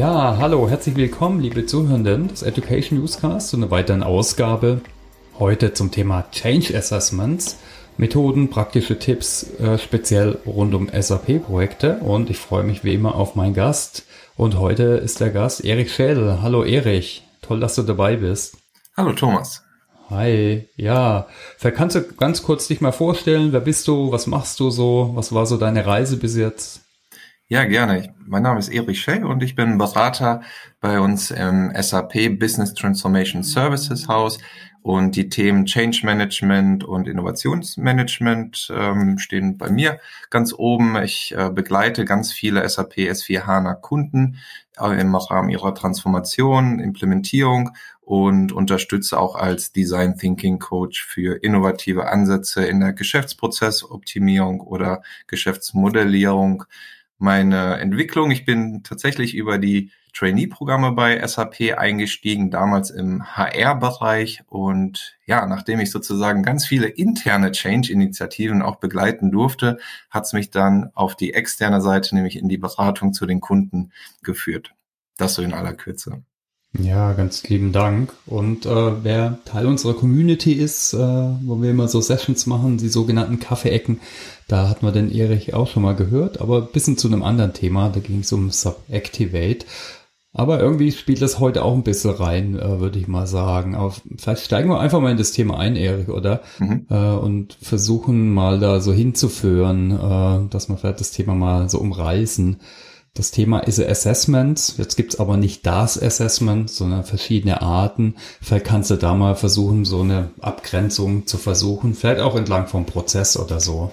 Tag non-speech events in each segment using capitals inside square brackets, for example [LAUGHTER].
Ja, hallo, herzlich willkommen, liebe Zuhörenden des Education Newscast zu einer weiteren Ausgabe. Heute zum Thema Change Assessments, Methoden, praktische Tipps, äh, speziell rund um SAP-Projekte. Und ich freue mich wie immer auf meinen Gast. Und heute ist der Gast Erich Schädel. Hallo Erich, toll, dass du dabei bist. Hallo Thomas. Hi, ja. Vielleicht kannst du ganz kurz dich mal vorstellen, wer bist du, was machst du so, was war so deine Reise bis jetzt? Ja, gerne. Mein Name ist Erich Schell und ich bin Berater bei uns im SAP Business Transformation Services Haus. Und die Themen Change Management und Innovationsmanagement ähm, stehen bei mir ganz oben. Ich äh, begleite ganz viele SAP S4 HANA Kunden äh, im Rahmen ihrer Transformation, Implementierung und unterstütze auch als Design Thinking Coach für innovative Ansätze in der Geschäftsprozessoptimierung oder Geschäftsmodellierung meine Entwicklung. Ich bin tatsächlich über die Trainee-Programme bei SAP eingestiegen, damals im HR-Bereich. Und ja, nachdem ich sozusagen ganz viele interne Change-Initiativen auch begleiten durfte, hat es mich dann auf die externe Seite, nämlich in die Beratung zu den Kunden geführt. Das so in aller Kürze. Ja, ganz lieben Dank. Und äh, wer Teil unserer Community ist, äh, wo wir immer so Sessions machen, die sogenannten Kaffeeecken, da hat man den Erich auch schon mal gehört, aber ein bisschen zu einem anderen Thema, da ging es um Subactivate. Aber irgendwie spielt das heute auch ein bisschen rein, äh, würde ich mal sagen. Aber vielleicht steigen wir einfach mal in das Thema ein, Erich, oder? Mhm. Äh, und versuchen mal da so hinzuführen, äh, dass wir vielleicht das Thema mal so umreißen. Das Thema ist Assessment. Jetzt gibt's aber nicht das Assessment, sondern verschiedene Arten. Vielleicht kannst du da mal versuchen, so eine Abgrenzung zu versuchen. Vielleicht auch entlang vom Prozess oder so.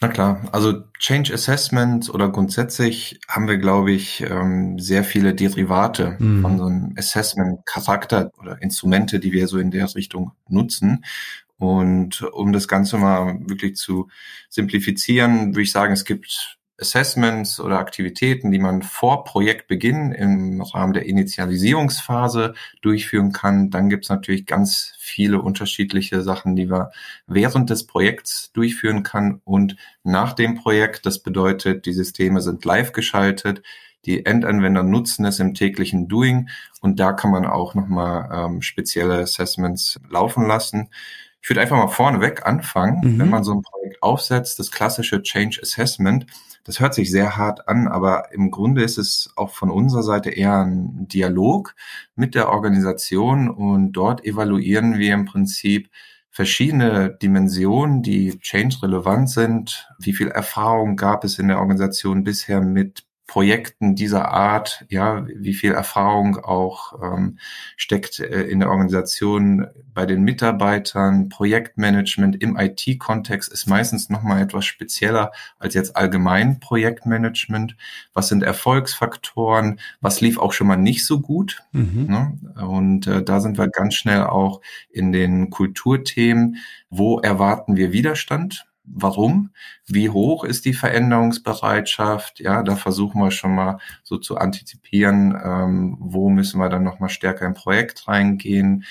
Na klar, also Change Assessment oder grundsätzlich haben wir, glaube ich, ähm, sehr viele Derivate mm. von so einem Assessment-Charakter oder Instrumente, die wir so in der Richtung nutzen. Und um das Ganze mal wirklich zu simplifizieren, würde ich sagen, es gibt Assessments oder Aktivitäten, die man vor Projektbeginn im Rahmen der Initialisierungsphase durchführen kann. Dann gibt es natürlich ganz viele unterschiedliche Sachen, die man während des Projekts durchführen kann und nach dem Projekt. Das bedeutet, die Systeme sind live geschaltet. Die Endanwender nutzen es im täglichen Doing und da kann man auch nochmal ähm, spezielle Assessments laufen lassen. Ich würde einfach mal vorneweg anfangen, mhm. wenn man so ein Projekt aufsetzt, das klassische Change Assessment das hört sich sehr hart an, aber im Grunde ist es auch von unserer Seite eher ein Dialog mit der Organisation und dort evaluieren wir im Prinzip verschiedene Dimensionen, die change relevant sind. Wie viel Erfahrung gab es in der Organisation bisher mit Projekten dieser Art, ja, wie viel Erfahrung auch ähm, steckt äh, in der Organisation bei den Mitarbeitern. Projektmanagement im IT-Kontext ist meistens nochmal etwas spezieller als jetzt allgemein Projektmanagement. Was sind Erfolgsfaktoren? Was lief auch schon mal nicht so gut? Mhm. Ne? Und äh, da sind wir ganz schnell auch in den Kulturthemen. Wo erwarten wir Widerstand? Warum? Wie hoch ist die Veränderungsbereitschaft? Ja, da versuchen wir schon mal so zu antizipieren, ähm, wo müssen wir dann nochmal stärker im Projekt reingehen?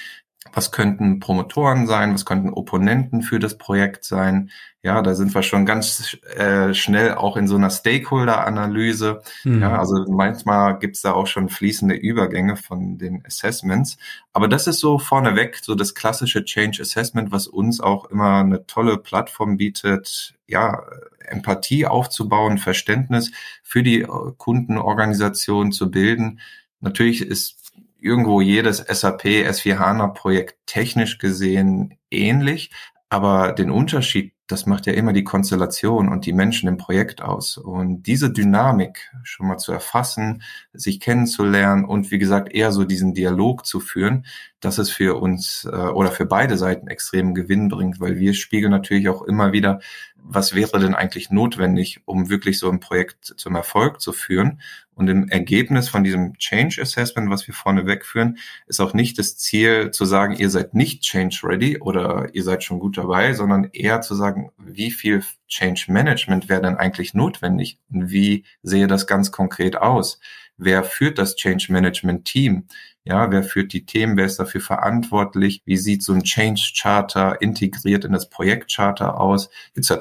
Was könnten Promotoren sein? Was könnten Opponenten für das Projekt sein? Ja, da sind wir schon ganz äh, schnell auch in so einer Stakeholder-Analyse. Mhm. Ja, also manchmal gibt's da auch schon fließende Übergänge von den Assessments. Aber das ist so vorneweg so das klassische Change Assessment, was uns auch immer eine tolle Plattform bietet, ja, Empathie aufzubauen, Verständnis für die Kundenorganisation zu bilden. Natürlich ist irgendwo jedes SAP S4 HANA Projekt technisch gesehen ähnlich, aber den Unterschied, das macht ja immer die Konstellation und die Menschen im Projekt aus. Und diese Dynamik schon mal zu erfassen, sich kennenzulernen und wie gesagt eher so diesen Dialog zu führen, das ist für uns äh, oder für beide Seiten extremen Gewinn bringt, weil wir spiegeln natürlich auch immer wieder, was wäre denn eigentlich notwendig, um wirklich so ein Projekt zum Erfolg zu führen. Und im Ergebnis von diesem Change Assessment, was wir vorne wegführen, ist auch nicht das Ziel zu sagen, ihr seid nicht Change ready oder ihr seid schon gut dabei, sondern eher zu sagen, wie viel Change Management wäre denn eigentlich notwendig und wie sehe das ganz konkret aus? Wer führt das Change Management Team? Ja, wer führt die Themen? Wer ist dafür verantwortlich? Wie sieht so ein Change Charter integriert in das Projekt Charter aus? Etc.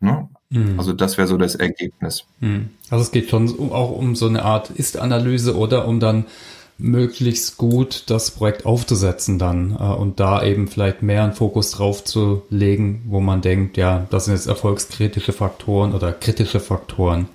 Ne? Mhm. Also das wäre so das Ergebnis. Mhm. Also es geht schon auch um so eine Art Ist-Analyse oder um dann möglichst gut das Projekt aufzusetzen dann äh, und da eben vielleicht mehr einen Fokus drauf zu legen, wo man denkt, ja, das sind jetzt erfolgskritische Faktoren oder kritische Faktoren.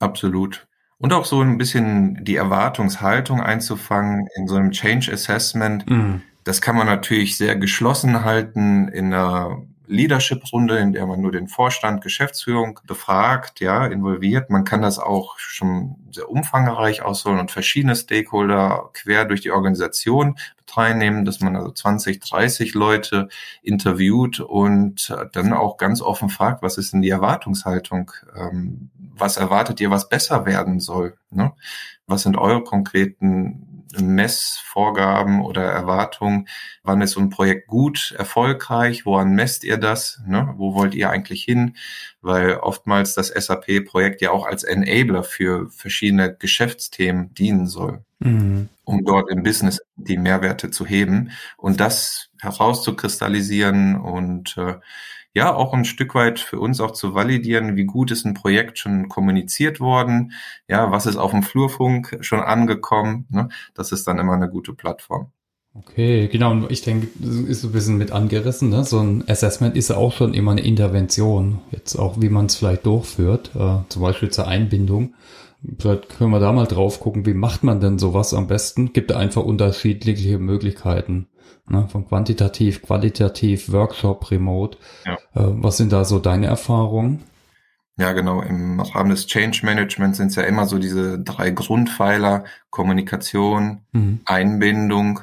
Absolut. Und auch so ein bisschen die Erwartungshaltung einzufangen in so einem Change Assessment. Mhm. Das kann man natürlich sehr geschlossen halten in einer Leadership-Runde, in der man nur den Vorstand, Geschäftsführung befragt, ja, involviert. Man kann das auch schon sehr umfangreich ausholen und verschiedene Stakeholder quer durch die Organisation teilnehmen, dass man also 20, 30 Leute interviewt und dann auch ganz offen fragt, was ist denn die Erwartungshaltung? Ähm, was erwartet ihr, was besser werden soll? Ne? Was sind eure konkreten Messvorgaben oder Erwartungen? Wann ist so ein Projekt gut, erfolgreich? Woran messt ihr das? Ne? Wo wollt ihr eigentlich hin? Weil oftmals das SAP-Projekt ja auch als Enabler für verschiedene Geschäftsthemen dienen soll, mhm. um dort im Business die Mehrwerte zu heben und das herauszukristallisieren und äh, ja auch ein Stück weit für uns auch zu validieren, wie gut ist ein Projekt schon kommuniziert worden, ja, was ist auf dem Flurfunk schon angekommen. Ne? Das ist dann immer eine gute Plattform. Okay, genau. Und ich denke, das ist ein bisschen mit angerissen. Ne? So ein Assessment ist ja auch schon immer eine Intervention. Jetzt auch, wie man es vielleicht durchführt, äh, zum Beispiel zur Einbindung. Vielleicht können wir da mal drauf gucken, wie macht man denn sowas am besten? Gibt einfach unterschiedliche Möglichkeiten. Ne? Von quantitativ, qualitativ, Workshop, Remote. Ja. Äh, was sind da so deine Erfahrungen? Ja, genau. Im Rahmen des Change Managements sind es ja immer so diese drei Grundpfeiler, Kommunikation, mhm. Einbindung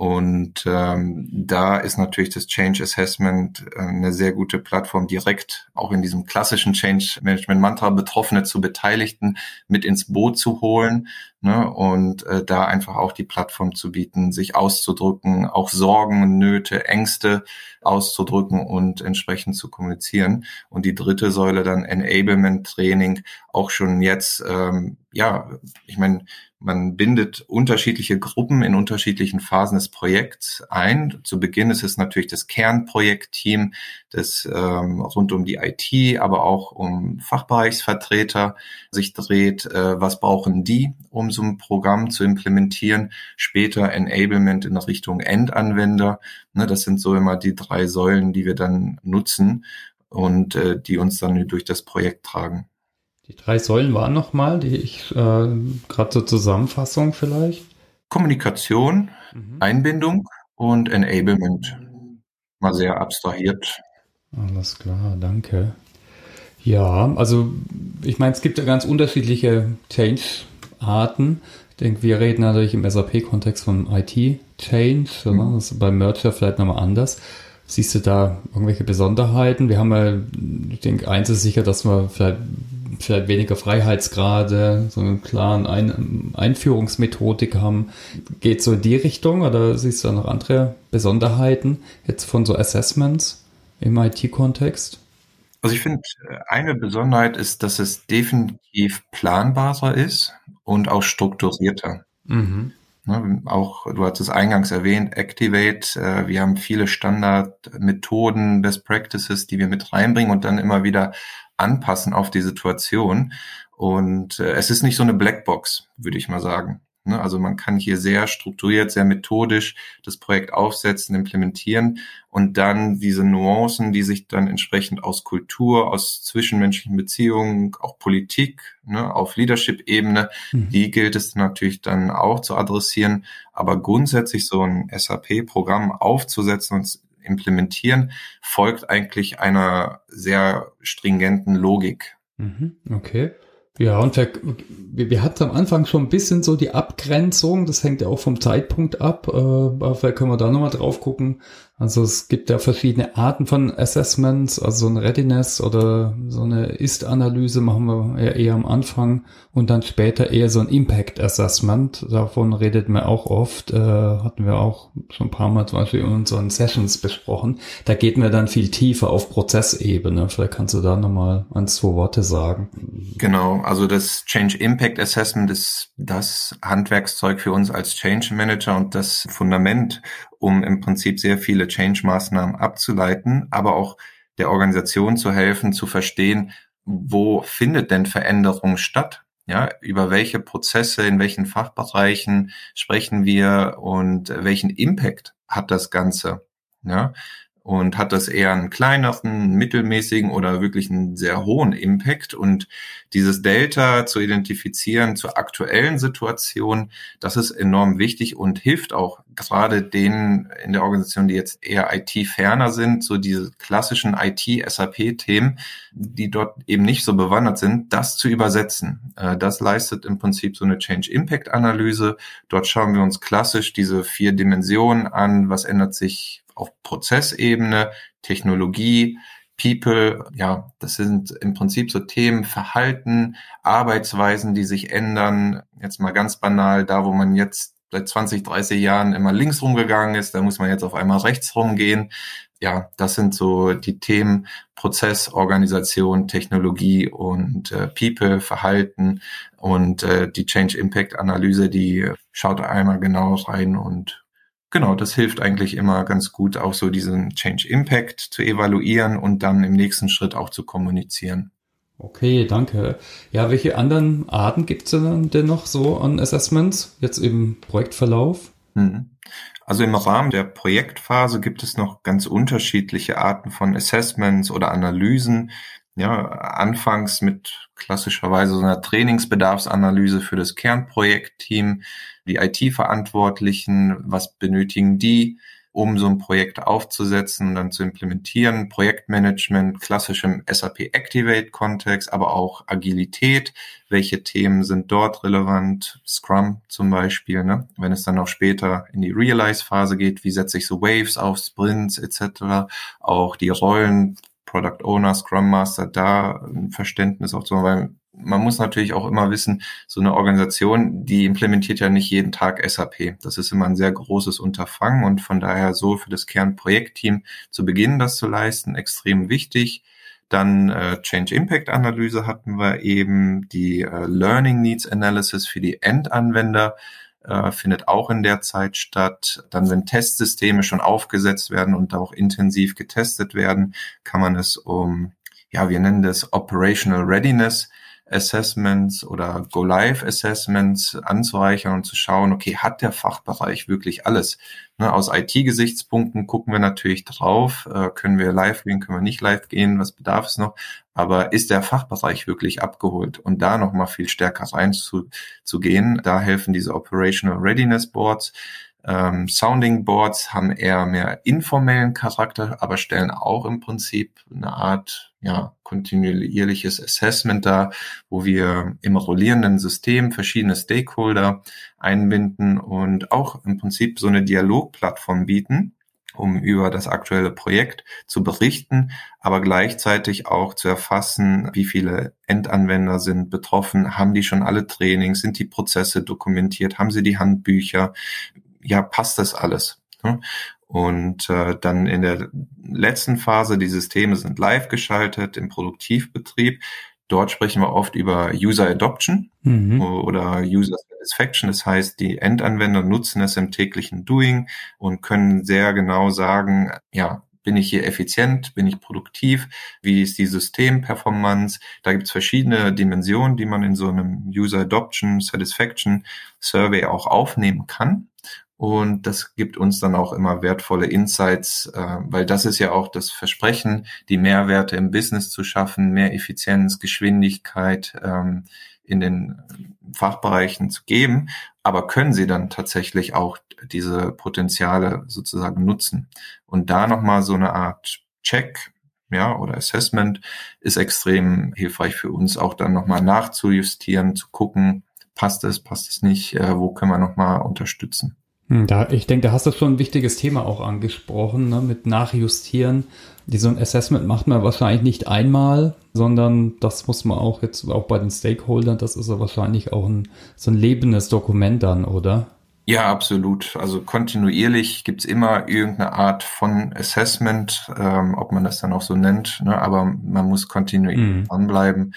und ähm, da ist natürlich das Change Assessment äh, eine sehr gute Plattform, direkt auch in diesem klassischen Change Management Mantra Betroffene zu Beteiligten mit ins Boot zu holen ne, und äh, da einfach auch die Plattform zu bieten, sich auszudrücken, auch Sorgen, Nöte, Ängste auszudrücken und entsprechend zu kommunizieren. Und die dritte Säule dann Enablement Training, auch schon jetzt, ähm, ja, ich meine, man bindet unterschiedliche Gruppen in unterschiedlichen Phasen des Projekts ein. Zu Beginn ist es natürlich das Kernprojektteam, das ähm, rund um die IT, aber auch um Fachbereichsvertreter sich dreht. Äh, was brauchen die, um so ein Programm zu implementieren? Später Enablement in Richtung Endanwender. Ne, das sind so immer die drei Säulen, die wir dann nutzen und äh, die uns dann durch das Projekt tragen. Die drei Säulen waren nochmal, die ich äh, gerade zur Zusammenfassung vielleicht. Kommunikation, mhm. Einbindung und Enablement. Mal sehr abstrahiert. Alles klar, danke. Ja, also ich meine, es gibt ja ganz unterschiedliche Change-Arten. Ich denke, wir reden natürlich im SAP-Kontext von IT-Change. Mhm. Das ist beim Merger vielleicht nochmal anders. Siehst du da irgendwelche Besonderheiten? Wir haben ja, ich denke, eins ist sicher, dass wir vielleicht vielleicht weniger Freiheitsgrade, so einen klaren Ein Einführungsmethodik haben. Geht so in die Richtung oder siehst du da noch andere Besonderheiten jetzt von so Assessments im IT-Kontext? Also ich finde, eine Besonderheit ist, dass es definitiv planbarer ist und auch strukturierter. Mhm. Ne, auch, du hast es eingangs erwähnt, Activate, äh, wir haben viele Standardmethoden, Best Practices, die wir mit reinbringen und dann immer wieder anpassen auf die Situation. Und äh, es ist nicht so eine Blackbox, würde ich mal sagen. Ne? Also man kann hier sehr strukturiert, sehr methodisch das Projekt aufsetzen, implementieren und dann diese Nuancen, die sich dann entsprechend aus Kultur, aus zwischenmenschlichen Beziehungen, auch Politik, ne, auf Leadership-Ebene, mhm. die gilt es natürlich dann auch zu adressieren. Aber grundsätzlich so ein SAP-Programm aufzusetzen und implementieren, folgt eigentlich einer sehr stringenten Logik. Mhm, okay. Ja, und wir, wir hatten am Anfang schon ein bisschen so die Abgrenzung, das hängt ja auch vom Zeitpunkt ab, äh, aber vielleicht können wir da nochmal drauf gucken, also es gibt ja verschiedene Arten von Assessments, also so ein Readiness oder so eine Ist-Analyse machen wir eher, eher am Anfang und dann später eher so ein Impact Assessment. Davon redet man auch oft, äh, hatten wir auch schon ein paar Mal zum Beispiel in unseren Sessions besprochen. Da geht man dann viel tiefer auf Prozessebene. Vielleicht kannst du da nochmal ein, zwei Worte sagen. Genau, also das Change Impact Assessment ist das Handwerkszeug für uns als Change Manager und das Fundament, um im Prinzip sehr viele Change-Maßnahmen abzuleiten, aber auch der Organisation zu helfen, zu verstehen, wo findet denn Veränderung statt? Ja, über welche Prozesse, in welchen Fachbereichen sprechen wir und welchen Impact hat das Ganze? Ja, und hat das eher einen kleineren, mittelmäßigen oder wirklich einen sehr hohen Impact. Und dieses Delta zu identifizieren zur aktuellen Situation, das ist enorm wichtig und hilft auch gerade denen in der Organisation, die jetzt eher IT-ferner sind, so diese klassischen IT-SAP-Themen, die dort eben nicht so bewandert sind, das zu übersetzen. Äh, das leistet im Prinzip so eine Change-Impact-Analyse. Dort schauen wir uns klassisch diese vier Dimensionen an. Was ändert sich auf Prozessebene, Technologie, People, ja, das sind im Prinzip so Themen, Verhalten, Arbeitsweisen, die sich ändern. Jetzt mal ganz banal, da wo man jetzt seit 20, 30 Jahren immer links rumgegangen ist, da muss man jetzt auf einmal rechts rumgehen. Ja, das sind so die Themen Prozess, Organisation, Technologie und äh, People, Verhalten und äh, die Change Impact Analyse, die schaut einmal genau rein und Genau, das hilft eigentlich immer ganz gut, auch so diesen Change Impact zu evaluieren und dann im nächsten Schritt auch zu kommunizieren. Okay, danke. Ja, welche anderen Arten gibt es denn noch so an Assessments, jetzt im Projektverlauf? Mhm. Also im Rahmen der Projektphase gibt es noch ganz unterschiedliche Arten von Assessments oder Analysen. Ja, anfangs mit klassischerweise so einer Trainingsbedarfsanalyse für das Kernprojektteam die IT-Verantwortlichen, was benötigen die, um so ein Projekt aufzusetzen und dann zu implementieren. Projektmanagement, klassischem SAP Activate-Kontext, aber auch Agilität. Welche Themen sind dort relevant? Scrum zum Beispiel, ne? wenn es dann auch später in die Realize-Phase geht, wie setze ich so Waves auf, Sprints etc. Auch die Rollen, Product Owner, Scrum Master, da ein Verständnis auch so, weil man muss natürlich auch immer wissen, so eine Organisation, die implementiert ja nicht jeden Tag SAP. Das ist immer ein sehr großes Unterfangen und von daher so für das Kernprojektteam zu Beginn das zu leisten, extrem wichtig. Dann äh, Change Impact Analyse hatten wir eben, die äh, Learning Needs Analysis für die Endanwender äh, findet auch in der Zeit statt. Dann, wenn Testsysteme schon aufgesetzt werden und auch intensiv getestet werden, kann man es um, ja, wir nennen das Operational Readiness Assessments oder Go-Live-Assessments anzureichern und zu schauen, okay, hat der Fachbereich wirklich alles? Ne, aus IT-Gesichtspunkten gucken wir natürlich drauf, äh, können wir live gehen, können wir nicht live gehen, was bedarf es noch? Aber ist der Fachbereich wirklich abgeholt? Und da nochmal viel stärker reinzugehen, da helfen diese Operational Readiness Boards. Ähm, Sounding Boards haben eher mehr informellen Charakter, aber stellen auch im Prinzip eine Art ja, kontinuierliches Assessment dar, wo wir im rollierenden System verschiedene Stakeholder einbinden und auch im Prinzip so eine Dialogplattform bieten, um über das aktuelle Projekt zu berichten, aber gleichzeitig auch zu erfassen, wie viele Endanwender sind betroffen, haben die schon alle Trainings, sind die Prozesse dokumentiert, haben sie die Handbücher, ja, passt das alles? Ne? Und äh, dann in der letzten Phase, die Systeme sind live geschaltet im Produktivbetrieb. Dort sprechen wir oft über User Adoption mhm. oder User Satisfaction. Das heißt, die Endanwender nutzen es im täglichen Doing und können sehr genau sagen, ja, bin ich hier effizient, bin ich produktiv, wie ist die Systemperformance. Da gibt es verschiedene Dimensionen, die man in so einem User Adoption Satisfaction Survey auch aufnehmen kann. Und das gibt uns dann auch immer wertvolle Insights, äh, weil das ist ja auch das Versprechen, die Mehrwerte im Business zu schaffen, mehr Effizienz, Geschwindigkeit ähm, in den Fachbereichen zu geben. Aber können sie dann tatsächlich auch diese Potenziale sozusagen nutzen? Und da nochmal so eine Art Check, ja, oder Assessment ist extrem hilfreich für uns, auch dann nochmal nachzujustieren, zu gucken, passt es, passt es nicht, äh, wo können wir nochmal unterstützen. Hm, da, ich denke, da hast du schon ein wichtiges Thema auch angesprochen, ne, mit Nachjustieren. So ein Assessment macht man wahrscheinlich nicht einmal, sondern das muss man auch jetzt auch bei den Stakeholdern, das ist ja wahrscheinlich auch ein, so ein lebendes Dokument dann, oder? Ja, absolut. Also kontinuierlich gibt's immer irgendeine Art von Assessment, ähm, ob man das dann auch so nennt, ne? aber man muss kontinuierlich mhm. dranbleiben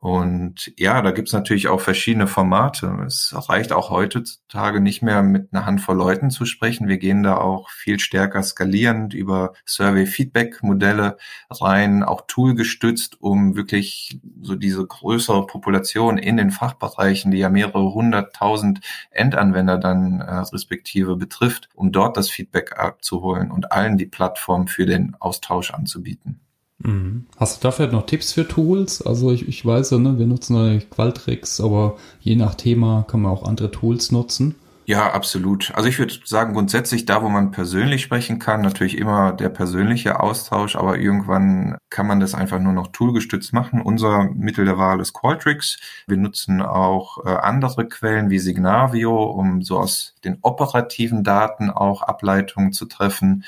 Und ja, da gibt's natürlich auch verschiedene Formate. Es reicht auch heutzutage nicht mehr mit einer Handvoll Leuten zu sprechen. Wir gehen da auch viel stärker skalierend über Survey-Feedback-Modelle rein, auch toolgestützt, um wirklich so diese größere Population in den Fachbereichen, die ja mehrere hunderttausend Endanwender dann äh, respektive betrifft, um dort das Feedback abzuholen und allen die Plattform für den Austausch anzubieten. Mhm. Hast du dafür noch Tipps für Tools? Also ich, ich weiß ja, ne, wir nutzen natürlich Qualtrics, aber je nach Thema kann man auch andere Tools nutzen. Ja, absolut. Also ich würde sagen, grundsätzlich da, wo man persönlich sprechen kann, natürlich immer der persönliche Austausch, aber irgendwann kann man das einfach nur noch toolgestützt machen. Unser Mittel der Wahl ist Qualtrics. Wir nutzen auch äh, andere Quellen wie Signavio, um so aus den operativen Daten auch Ableitungen zu treffen.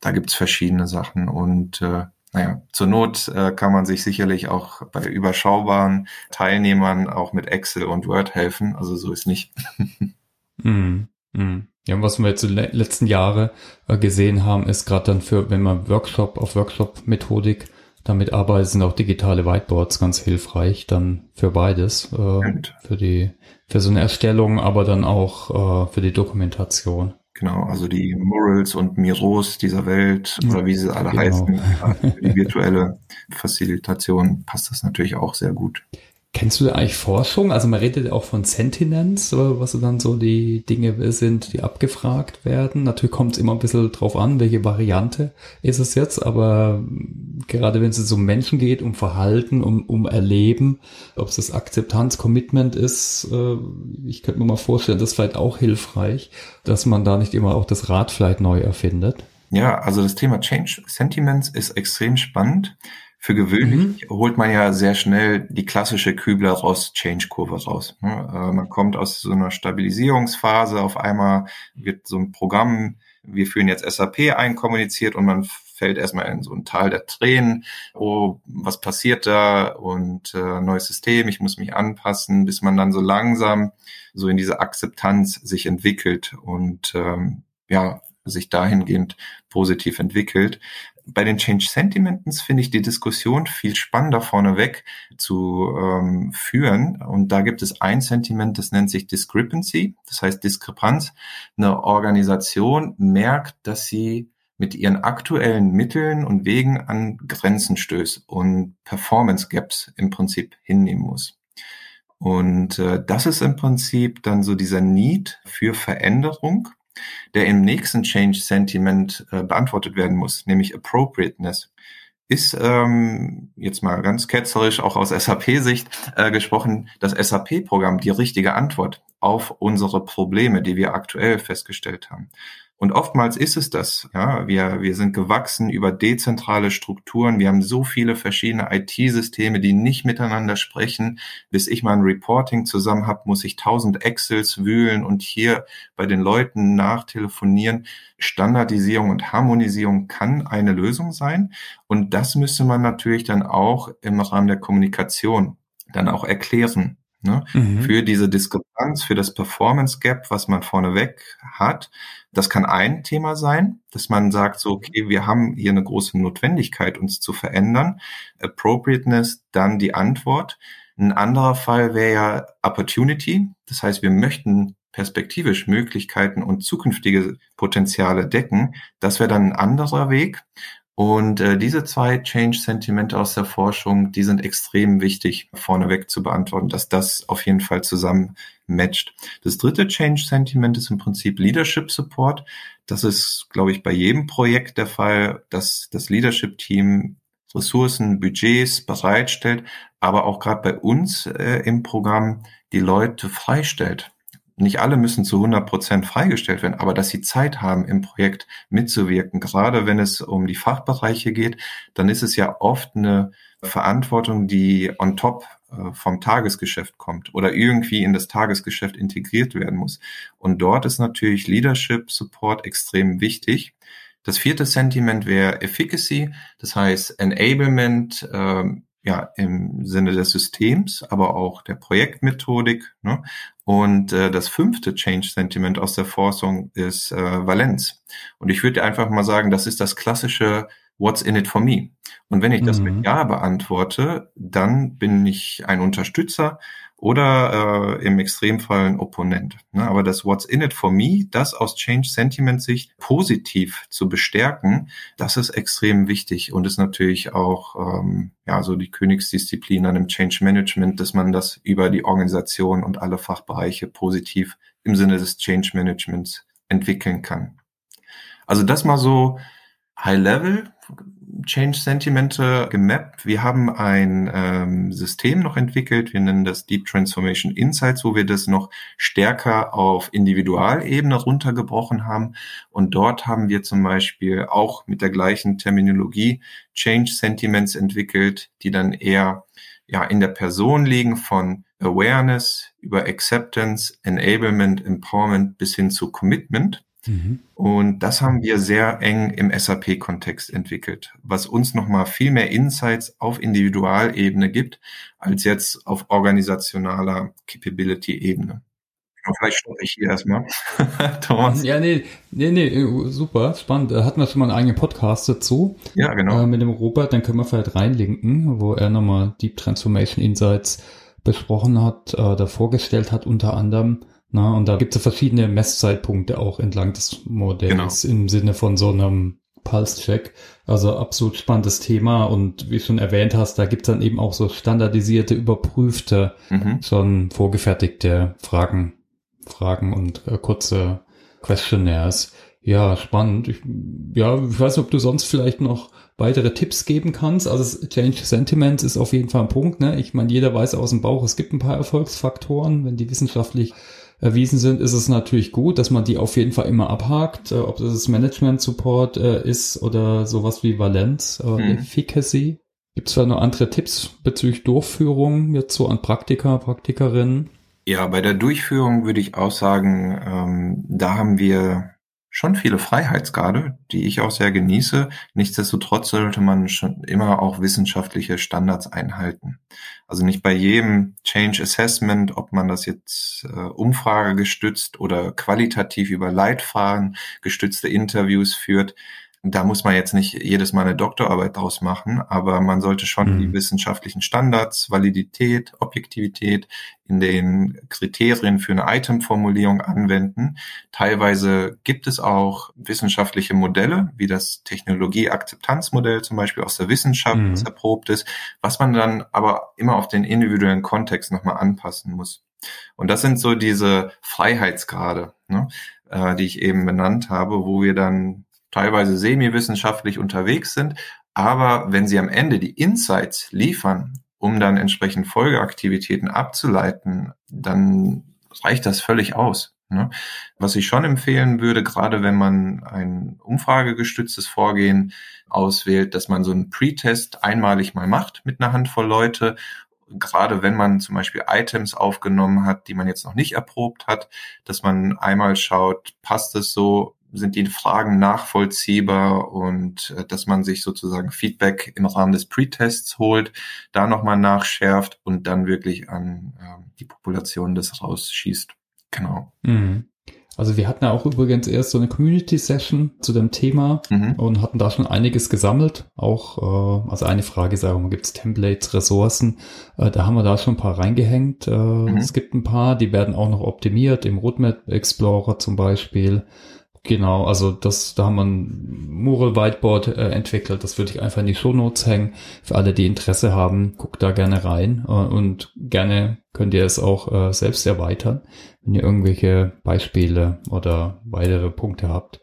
Da gibt's verschiedene Sachen und äh, naja, zur Not äh, kann man sich sicherlich auch bei überschaubaren Teilnehmern auch mit Excel und Word helfen. Also so ist nicht. [LAUGHS] mm, mm. Ja, was wir jetzt in den letzten Jahre äh, gesehen haben, ist gerade dann für, wenn man Workshop auf Workshop-Methodik damit arbeitet, sind auch digitale Whiteboards ganz hilfreich dann für beides. Äh, für die, für so eine Erstellung, aber dann auch äh, für die Dokumentation. Genau, also die Murals und Miros dieser Welt oder wie sie alle genau. heißen, für die virtuelle Facilitation passt das natürlich auch sehr gut. Kennst du eigentlich Forschung? Also man redet auch von Sentinence, was dann so die Dinge sind, die abgefragt werden. Natürlich kommt es immer ein bisschen drauf an, welche Variante ist es jetzt, aber gerade wenn es um Menschen geht, um Verhalten, um, um Erleben, ob es das Akzeptanz, Commitment ist, äh, ich könnte mir mal vorstellen, das ist vielleicht auch hilfreich, dass man da nicht immer auch das Rad vielleicht neu erfindet. Ja, also das Thema Change Sentiments ist extrem spannend. Für gewöhnlich mhm. holt man ja sehr schnell die klassische Kübler-Ross-Change-Kurve raus. Ne? Äh, man kommt aus so einer Stabilisierungsphase, auf einmal wird so ein Programm, wir führen jetzt SAP ein, kommuniziert und man fällt erstmal in so ein Tal der Tränen. Oh, was passiert da? Und äh, neues System, ich muss mich anpassen, bis man dann so langsam so in diese Akzeptanz sich entwickelt und ähm, ja, sich dahingehend positiv entwickelt bei den Change Sentiments finde ich die Diskussion viel spannender vorneweg zu ähm, führen. Und da gibt es ein Sentiment, das nennt sich Discrepancy, das heißt Diskrepanz. Eine Organisation merkt, dass sie mit ihren aktuellen Mitteln und Wegen an Grenzen stößt und Performance Gaps im Prinzip hinnehmen muss. Und äh, das ist im Prinzip dann so dieser Need für Veränderung der im nächsten Change Sentiment äh, beantwortet werden muss, nämlich Appropriateness. Ist ähm, jetzt mal ganz ketzerisch auch aus [LAUGHS] SAP-Sicht äh, gesprochen, das SAP-Programm die richtige Antwort auf unsere Probleme, die wir aktuell festgestellt haben. Und oftmals ist es das. Ja, wir, wir sind gewachsen über dezentrale Strukturen. Wir haben so viele verschiedene IT-Systeme, die nicht miteinander sprechen. Bis ich mal ein Reporting zusammen habe, muss ich tausend Excels wühlen und hier bei den Leuten nachtelefonieren. Standardisierung und Harmonisierung kann eine Lösung sein. Und das müsste man natürlich dann auch im Rahmen der Kommunikation dann auch erklären. Ne? Mhm. Für diese Diskrepanz, für das Performance Gap, was man vorneweg hat. Das kann ein Thema sein, dass man sagt, so, okay, wir haben hier eine große Notwendigkeit, uns zu verändern. Appropriateness, dann die Antwort. Ein anderer Fall wäre ja Opportunity. Das heißt, wir möchten perspektivisch Möglichkeiten und zukünftige Potenziale decken. Das wäre dann ein anderer Weg. Und äh, diese zwei Change-Sentimente aus der Forschung, die sind extrem wichtig vorneweg zu beantworten, dass das auf jeden Fall zusammen matcht. Das dritte Change-Sentiment ist im Prinzip Leadership Support. Das ist, glaube ich, bei jedem Projekt der Fall, dass das Leadership-Team Ressourcen, Budgets bereitstellt, aber auch gerade bei uns äh, im Programm die Leute freistellt nicht alle müssen zu 100 Prozent freigestellt werden, aber dass sie Zeit haben, im Projekt mitzuwirken, gerade wenn es um die Fachbereiche geht, dann ist es ja oft eine Verantwortung, die on top äh, vom Tagesgeschäft kommt oder irgendwie in das Tagesgeschäft integriert werden muss. Und dort ist natürlich Leadership Support extrem wichtig. Das vierte Sentiment wäre Efficacy, das heißt Enablement, ähm, ja, im Sinne des Systems, aber auch der Projektmethodik. Ne? Und äh, das fünfte Change Sentiment aus der Forschung ist äh, Valenz. Und ich würde einfach mal sagen, das ist das klassische what's in it for me? Und wenn ich das mhm. mit Ja beantworte, dann bin ich ein Unterstützer oder äh, im Extremfall ein Opponent. Ne? Aber das What's in it for me, das aus Change Sentiment Sicht positiv zu bestärken, das ist extrem wichtig und ist natürlich auch ähm, ja so die Königsdisziplin an dem Change Management, dass man das über die Organisation und alle Fachbereiche positiv im Sinne des Change Managements entwickeln kann. Also das mal so High Level Change Sentimente gemappt. Wir haben ein ähm, System noch entwickelt. Wir nennen das Deep Transformation Insights, wo wir das noch stärker auf Individualebene runtergebrochen haben. Und dort haben wir zum Beispiel auch mit der gleichen Terminologie Change Sentiments entwickelt, die dann eher ja in der Person liegen von Awareness über Acceptance, Enablement, Empowerment bis hin zu Commitment. Mhm. Und das haben wir sehr eng im SAP-Kontext entwickelt, was uns nochmal viel mehr Insights auf Individualebene gibt, als jetzt auf organisationaler Capability-Ebene. Vielleicht stoppe ich hier erstmal. [LAUGHS] Thomas. Ja, nee, nee, nee, super, spannend. Da hatten wir schon mal einen eigenen Podcast dazu. Ja, genau. Äh, mit dem Robert, dann können wir vielleicht reinlinken, wo er nochmal Deep Transformation Insights besprochen hat, äh, da vorgestellt hat, unter anderem. Na, und da gibt es verschiedene Messzeitpunkte auch entlang des Modells genau. im Sinne von so einem Pulse-Check. Also absolut spannendes Thema und wie du schon erwähnt hast, da gibt es dann eben auch so standardisierte, überprüfte, mhm. schon vorgefertigte Fragen, Fragen und äh, kurze Questionnaires. Ja, spannend. Ich, ja, ich weiß nicht, ob du sonst vielleicht noch weitere Tipps geben kannst. Also Change Sentiments ist auf jeden Fall ein Punkt. Ne? Ich meine, jeder weiß aus dem Bauch, es gibt ein paar Erfolgsfaktoren, wenn die wissenschaftlich erwiesen sind, ist es natürlich gut, dass man die auf jeden Fall immer abhakt, äh, ob das Management Support äh, ist oder sowas wie Valenz, äh, mhm. Efficacy. Gibt es da noch andere Tipps bezüglich Durchführung jetzt so an Praktiker, Praktikerinnen? Ja, bei der Durchführung würde ich auch sagen, ähm, da haben wir schon viele Freiheitsgrade, die ich auch sehr genieße. Nichtsdestotrotz sollte man schon immer auch wissenschaftliche Standards einhalten. Also nicht bei jedem Change Assessment, ob man das jetzt äh, umfragegestützt oder qualitativ über Leitfragen gestützte Interviews führt, da muss man jetzt nicht jedes Mal eine Doktorarbeit draus machen, aber man sollte schon mhm. die wissenschaftlichen Standards, Validität, Objektivität in den Kriterien für eine Item-Formulierung anwenden. Teilweise gibt es auch wissenschaftliche Modelle, wie das Technologie-Akzeptanzmodell zum Beispiel aus der Wissenschaft, mhm. das erprobt ist, was man dann aber immer auf den individuellen Kontext nochmal anpassen muss. Und das sind so diese Freiheitsgrade, ne, äh, die ich eben benannt habe, wo wir dann teilweise semi-wissenschaftlich unterwegs sind. Aber wenn sie am Ende die Insights liefern, um dann entsprechend Folgeaktivitäten abzuleiten, dann reicht das völlig aus. Ne? Was ich schon empfehlen würde, gerade wenn man ein umfragegestütztes Vorgehen auswählt, dass man so einen Pre-Test einmalig mal macht mit einer Handvoll Leute gerade wenn man zum Beispiel Items aufgenommen hat, die man jetzt noch nicht erprobt hat, dass man einmal schaut, passt es so sind die Fragen nachvollziehbar und äh, dass man sich sozusagen Feedback im Rahmen des Pre-Tests holt, da nochmal nachschärft und dann wirklich an äh, die Population das rausschießt. Genau. Mhm. Also wir hatten ja auch übrigens erst so eine Community-Session zu dem Thema mhm. und hatten da schon einiges gesammelt. Auch, äh, also eine Frage ist auch, gibt es Templates, Ressourcen? Äh, da haben wir da schon ein paar reingehängt. Äh, mhm. Es gibt ein paar, die werden auch noch optimiert, im Roadmap Explorer zum Beispiel. Genau, also das, da haben wir ein Mural Whiteboard äh, entwickelt. Das würde ich einfach in die Show Notes hängen. Für alle, die Interesse haben, guckt da gerne rein äh, und gerne könnt ihr es auch äh, selbst erweitern, wenn ihr irgendwelche Beispiele oder weitere Punkte habt.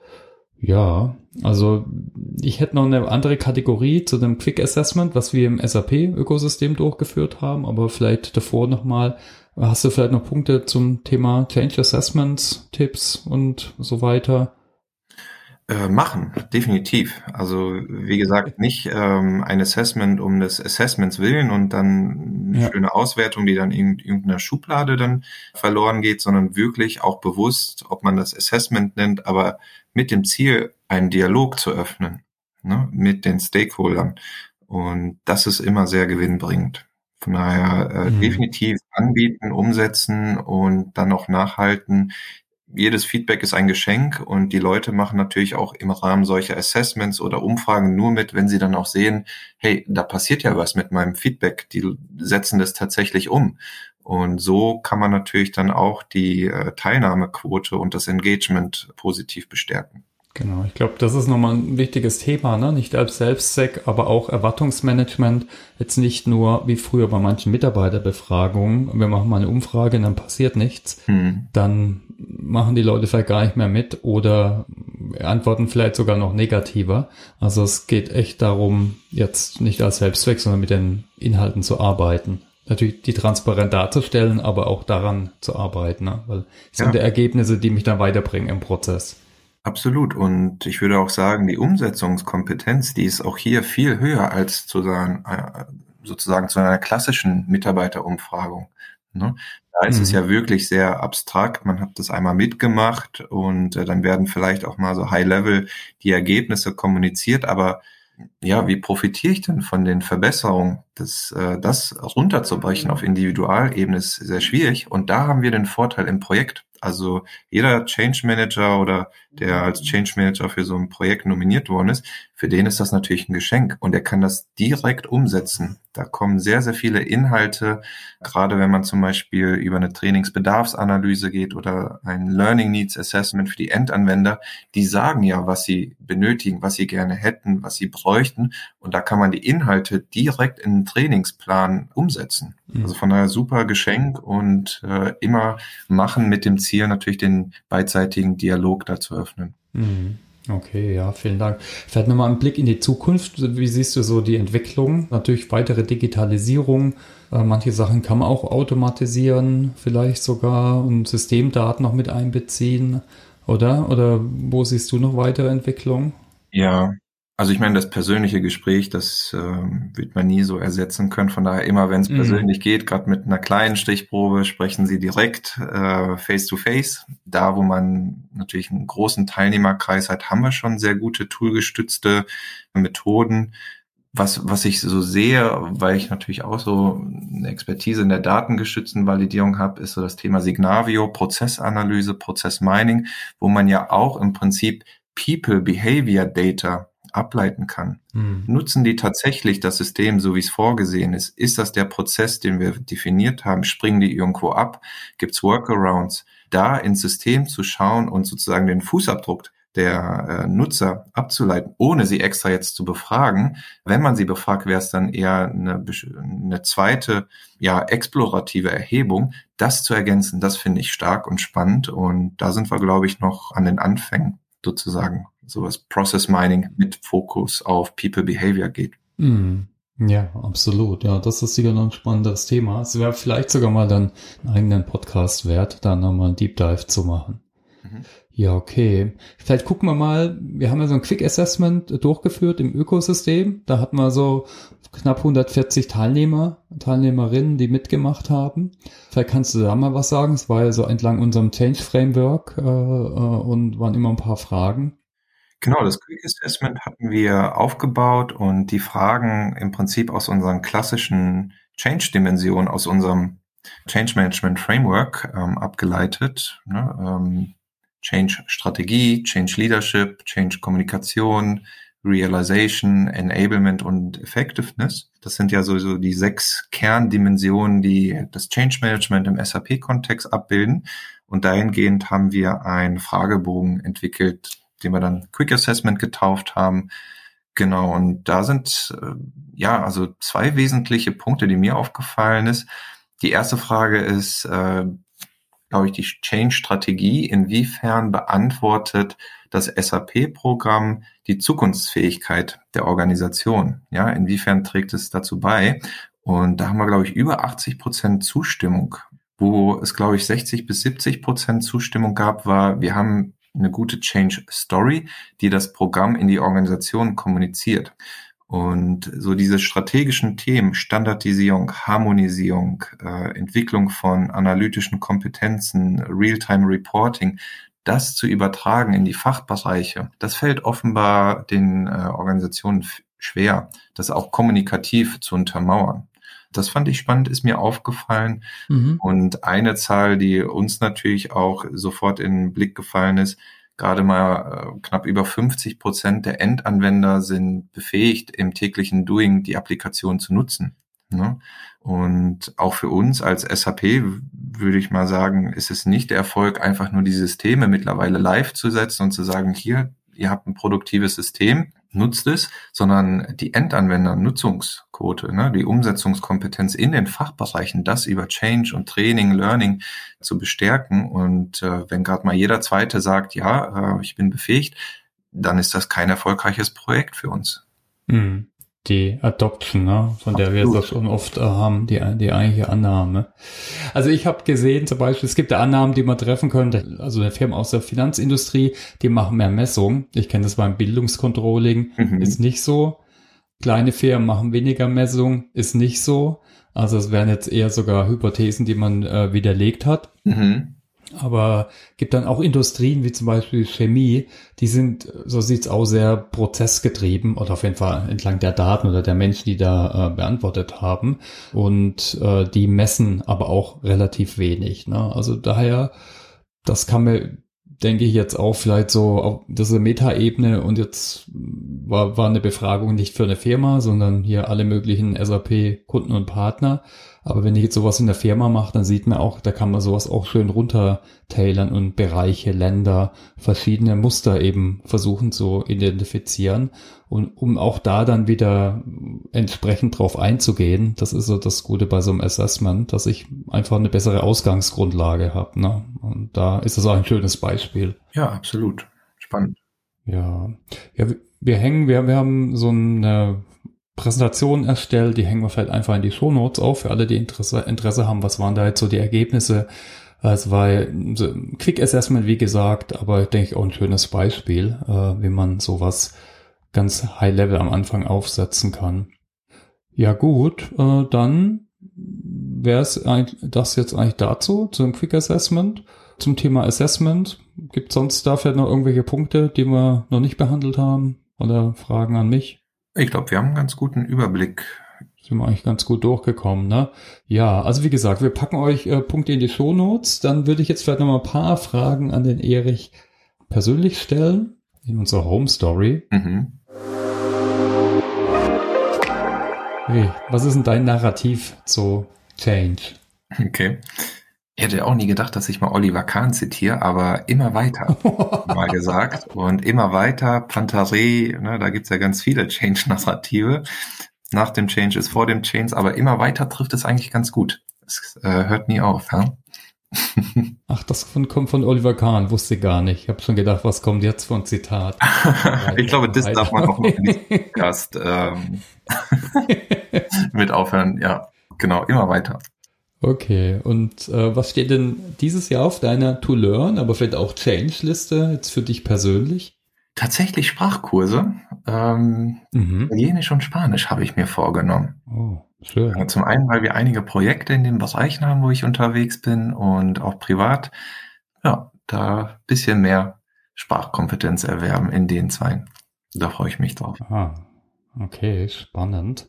Ja, also ich hätte noch eine andere Kategorie zu dem Quick Assessment, was wir im SAP-Ökosystem durchgeführt haben, aber vielleicht davor nochmal Hast du vielleicht noch Punkte zum Thema Change Assessments, Tipps und so weiter? Äh, machen, definitiv. Also wie gesagt, nicht ähm, ein Assessment um des Assessments willen und dann eine ja. schöne Auswertung, die dann in irgendeiner Schublade dann verloren geht, sondern wirklich auch bewusst, ob man das Assessment nennt, aber mit dem Ziel, einen Dialog zu öffnen ne, mit den Stakeholdern. Und das ist immer sehr gewinnbringend. Von daher äh, mhm. definitiv anbieten, umsetzen und dann auch nachhalten. jedes Feedback ist ein Geschenk und die Leute machen natürlich auch im Rahmen solcher Assessments oder Umfragen nur mit, wenn sie dann auch sehen, hey, da passiert ja was mit meinem Feedback, die setzen das tatsächlich um. Und so kann man natürlich dann auch die äh, Teilnahmequote und das Engagement positiv bestärken. Genau, ich glaube, das ist nochmal ein wichtiges Thema, ne? Nicht als Selbstzweck, aber auch Erwartungsmanagement. Jetzt nicht nur wie früher bei manchen Mitarbeiterbefragungen, wir machen mal eine Umfrage und dann passiert nichts. Hm. Dann machen die Leute vielleicht gar nicht mehr mit oder antworten vielleicht sogar noch negativer. Also es geht echt darum, jetzt nicht als Selbstzweck, sondern mit den Inhalten zu arbeiten. Natürlich die transparent darzustellen, aber auch daran zu arbeiten, ne? weil es ja. sind die Ergebnisse, die mich dann weiterbringen im Prozess. Absolut. Und ich würde auch sagen, die Umsetzungskompetenz, die ist auch hier viel höher als zu sagen, äh, sozusagen zu einer klassischen Mitarbeiterumfragung. Ne? Da ist mhm. es ja wirklich sehr abstrakt. Man hat das einmal mitgemacht und äh, dann werden vielleicht auch mal so High-Level die Ergebnisse kommuniziert, aber ja, wie profitiere ich denn von den Verbesserungen? Das, äh, das runterzubrechen auf Individualebene ist sehr schwierig. Und da haben wir den Vorteil im Projekt. Also jeder Change Manager oder der als Change Manager für so ein Projekt nominiert worden ist, für den ist das natürlich ein Geschenk und er kann das direkt umsetzen. Da kommen sehr, sehr viele Inhalte, gerade wenn man zum Beispiel über eine Trainingsbedarfsanalyse geht oder ein Learning Needs Assessment für die Endanwender, die sagen ja, was sie benötigen, was sie gerne hätten, was sie bräuchten und da kann man die Inhalte direkt in den Trainingsplan umsetzen. Mhm. Also von daher super Geschenk und äh, immer machen mit dem Ziel natürlich den beidseitigen Dialog dazu öffnen. Mhm. Okay, ja, vielen Dank. Vielleicht nochmal ein Blick in die Zukunft. Wie siehst du so die Entwicklung? Natürlich weitere Digitalisierung. Äh, manche Sachen kann man auch automatisieren, vielleicht sogar und Systemdaten noch mit einbeziehen, oder? Oder wo siehst du noch weitere Entwicklung? Ja, also ich meine, das persönliche Gespräch, das äh, wird man nie so ersetzen können. Von daher immer, wenn es mhm. persönlich geht, gerade mit einer kleinen Stichprobe, sprechen Sie direkt äh, face to face. Da, wo man natürlich einen großen Teilnehmerkreis hat, haben wir schon sehr gute toolgestützte Methoden. Was, was ich so sehe, weil ich natürlich auch so eine Expertise in der datengestützten Validierung habe, ist so das Thema Signavio, Prozessanalyse, Prozessmining, wo man ja auch im Prinzip People Behavior Data ableiten kann. Mhm. Nutzen die tatsächlich das System, so wie es vorgesehen ist? Ist das der Prozess, den wir definiert haben? Springen die irgendwo ab? Gibt es Workarounds? Da ins System zu schauen und sozusagen den Fußabdruck der äh, Nutzer abzuleiten, ohne sie extra jetzt zu befragen. Wenn man sie befragt, wäre es dann eher eine, eine zweite, ja, explorative Erhebung. Das zu ergänzen, das finde ich stark und spannend. Und da sind wir, glaube ich, noch an den Anfängen sozusagen sowas Process Mining mit Fokus auf People Behavior geht. Mhm. Ja, absolut. Ja, das ist sicher noch ein spannendes Thema. Es wäre vielleicht sogar mal dann einen eigenen Podcast wert, da nochmal ein Deep Dive zu machen. Mhm. Ja, okay. Vielleicht gucken wir mal, wir haben ja so ein Quick Assessment durchgeführt im Ökosystem. Da hatten wir so knapp 140 Teilnehmer, Teilnehmerinnen, die mitgemacht haben. Vielleicht kannst du da mal was sagen. Es war ja so entlang unserem Change Framework äh, äh, und waren immer ein paar Fragen. Genau, das Quick Assessment hatten wir aufgebaut und die Fragen im Prinzip aus unseren klassischen Change-Dimensionen, aus unserem Change Management Framework ähm, abgeleitet. Ne? Ähm, Change Strategie, Change Leadership, Change Kommunikation, Realization, Enablement und Effectiveness. Das sind ja sowieso die sechs Kerndimensionen, die das Change Management im SAP-Kontext abbilden. Und dahingehend haben wir einen Fragebogen entwickelt, den wir dann Quick Assessment getauft haben. Genau, und da sind äh, ja also zwei wesentliche Punkte, die mir aufgefallen ist. Die erste Frage ist, äh, glaube ich, die Change-Strategie. Inwiefern beantwortet das SAP-Programm die Zukunftsfähigkeit der Organisation? Ja, inwiefern trägt es dazu bei? Und da haben wir, glaube ich, über 80 Prozent Zustimmung. Wo es, glaube ich, 60 bis 70 Prozent Zustimmung gab, war, wir haben eine gute Change Story, die das Programm in die Organisation kommuniziert. Und so diese strategischen Themen, Standardisierung, Harmonisierung, äh, Entwicklung von analytischen Kompetenzen, Real-Time Reporting, das zu übertragen in die Fachbereiche, das fällt offenbar den äh, Organisationen schwer, das auch kommunikativ zu untermauern. Das fand ich spannend, ist mir aufgefallen. Mhm. Und eine Zahl, die uns natürlich auch sofort in den Blick gefallen ist, gerade mal äh, knapp über 50 Prozent der Endanwender sind befähigt, im täglichen Doing die Applikation zu nutzen. Ne? Und auch für uns als SAP würde ich mal sagen, ist es nicht der Erfolg, einfach nur die Systeme mittlerweile live zu setzen und zu sagen, hier, ihr habt ein produktives System, nutzt es, sondern die Endanwender-Nutzungsquote, ne, die Umsetzungskompetenz in den Fachbereichen, das über Change und Training, Learning zu bestärken. Und äh, wenn gerade mal jeder Zweite sagt, ja, äh, ich bin befähigt, dann ist das kein erfolgreiches Projekt für uns. Mhm die Adoption, ne, von der wir das schon oft äh, haben, die, die eigentliche Annahme. Also ich habe gesehen, zum Beispiel, es gibt Annahmen, die man treffen könnte. Also der Firmen aus der Finanzindustrie, die machen mehr Messungen. Ich kenne das beim Bildungscontrolling, mhm. ist nicht so. Kleine Firmen machen weniger Messungen, ist nicht so. Also es wären jetzt eher sogar Hypothesen, die man äh, widerlegt hat. Mhm. Aber gibt dann auch Industrien wie zum Beispiel Chemie, die sind, so sieht's aus, sehr prozessgetrieben oder auf jeden Fall entlang der Daten oder der Menschen, die da äh, beantwortet haben. Und äh, die messen aber auch relativ wenig. Ne? Also daher, das kann mir denke ich jetzt auch vielleicht so auf diese Metaebene und jetzt war, war eine Befragung nicht für eine Firma, sondern hier alle möglichen SAP-Kunden und Partner. Aber wenn ich jetzt sowas in der Firma mache, dann sieht man auch, da kann man sowas auch schön runtertailern und Bereiche, Länder, verschiedene Muster eben versuchen zu identifizieren. Und um auch da dann wieder entsprechend drauf einzugehen, das ist so das Gute bei so einem Assessment, dass ich einfach eine bessere Ausgangsgrundlage habe. Ne? Und da ist das auch ein schönes Beispiel. Ja, absolut. Spannend. Ja, ja wir hängen, wir, wir haben so eine Präsentation erstellt, die hängen wir vielleicht einfach in die Show Notes auf, für alle, die Interesse, Interesse haben, was waren da jetzt so die Ergebnisse. Es war ein Quick Assessment, wie gesagt, aber denke ich auch ein schönes Beispiel, äh, wie man sowas ganz High Level am Anfang aufsetzen kann. Ja gut, äh, dann wäre es das jetzt eigentlich dazu, zum Quick Assessment. Zum Thema Assessment, gibt sonst dafür noch irgendwelche Punkte, die wir noch nicht behandelt haben oder Fragen an mich? Ich glaube, wir haben einen ganz guten Überblick. Sind wir eigentlich ganz gut durchgekommen, ne? Ja, also wie gesagt, wir packen euch äh, Punkte in die Show Notes. Dann würde ich jetzt vielleicht noch mal ein paar Fragen an den Erich persönlich stellen in unserer Home Story. Mhm. Hey, was ist denn dein Narrativ zu Change? Okay. Ich hätte auch nie gedacht, dass ich mal Oliver Kahn zitiere, aber immer weiter, [LAUGHS] mal gesagt. Und immer weiter, Pantarei, ne, da gibt's ja ganz viele Change-Narrative. Nach dem Change ist vor dem Change, aber immer weiter trifft es eigentlich ganz gut. Es äh, hört nie auf. Ja? [LAUGHS] Ach, das kommt von Oliver Kahn, wusste gar nicht. Ich habe schon gedacht, was kommt jetzt von Zitat? [LAUGHS] ich glaube, das darf man auch noch in diesem Podcast ähm, mit aufhören. Ja, genau, immer weiter. Okay, und äh, was steht denn dieses Jahr auf deiner To Learn, aber vielleicht auch Change-Liste jetzt für dich persönlich? Tatsächlich Sprachkurse. Ähm, mhm. Italienisch und Spanisch habe ich mir vorgenommen. Oh, schön. Zum einen, weil wir einige Projekte in den Bereichen haben, wo ich unterwegs bin und auch privat. Ja, da bisschen mehr Sprachkompetenz erwerben in den zwei. Da freue ich mich drauf. Ah, okay, spannend.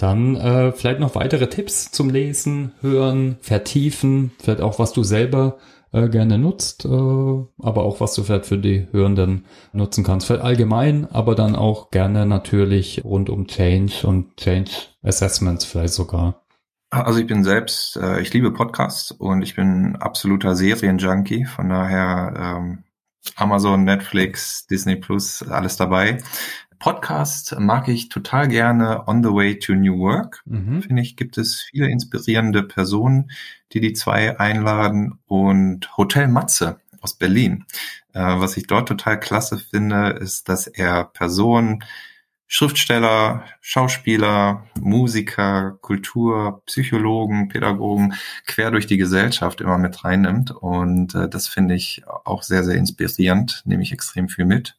Dann äh, vielleicht noch weitere Tipps zum Lesen, Hören, Vertiefen, vielleicht auch was du selber äh, gerne nutzt, äh, aber auch was du vielleicht für die Hörenden nutzen kannst. Vielleicht allgemein, aber dann auch gerne natürlich rund um Change und Change Assessments vielleicht sogar. Also ich bin selbst, äh, ich liebe Podcasts und ich bin absoluter Serienjunkie, von daher ähm, Amazon, Netflix, Disney Plus, alles dabei. Podcast mag ich total gerne On the Way to New Work. Mhm. Finde ich, gibt es viele inspirierende Personen, die die zwei einladen und Hotel Matze aus Berlin. Äh, was ich dort total klasse finde, ist, dass er Personen, Schriftsteller, Schauspieler, Musiker, Kultur, Psychologen, Pädagogen quer durch die Gesellschaft immer mit reinnimmt. Und äh, das finde ich auch sehr, sehr inspirierend, nehme ich extrem viel mit.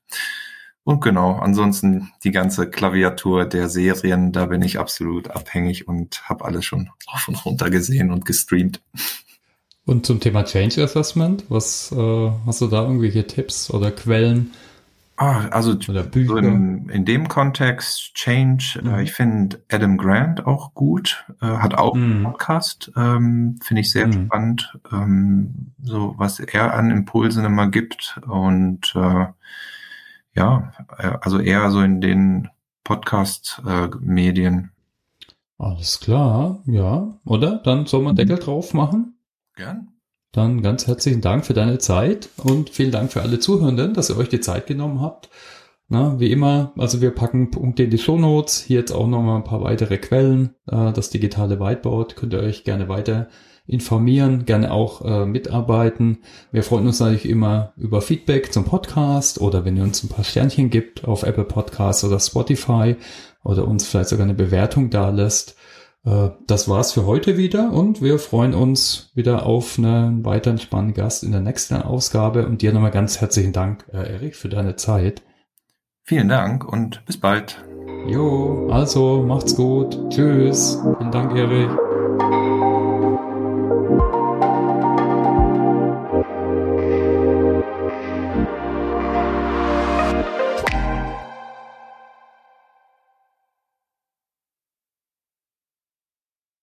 Und genau, ansonsten die ganze Klaviatur der Serien, da bin ich absolut abhängig und habe alles schon rauf und runter gesehen und gestreamt. Und zum Thema Change Assessment, was äh, hast du da irgendwelche Tipps oder Quellen? Ah, also Oder Bücher. So in, in, dem Kontext Change, äh, mhm. äh, ich finde Adam Grant auch gut, äh, hat auch mhm. einen Podcast, ähm, finde ich sehr mhm. spannend, ähm, so was er an Impulsen immer gibt und äh, ja, äh, also eher so in den Podcast-Medien. Alles klar, ja, oder? Dann soll man Deckel drauf machen? Gern. Dann ganz herzlichen Dank für deine Zeit und vielen Dank für alle Zuhörenden, dass ihr euch die Zeit genommen habt. Na, wie immer, also wir packen Punkte in die Show Notes. Hier jetzt auch nochmal ein paar weitere Quellen. Äh, das digitale Whiteboard könnt ihr euch gerne weiter informieren, gerne auch äh, mitarbeiten. Wir freuen uns natürlich immer über Feedback zum Podcast oder wenn ihr uns ein paar Sternchen gibt auf Apple Podcasts oder Spotify oder uns vielleicht sogar eine Bewertung da lässt. Äh, das war's für heute wieder und wir freuen uns wieder auf einen weiteren spannenden Gast in der nächsten Ausgabe und dir nochmal ganz herzlichen Dank, äh, Erik, für deine Zeit. Vielen Dank und bis bald. Jo, also macht's gut. Tschüss. Vielen Dank, Erik.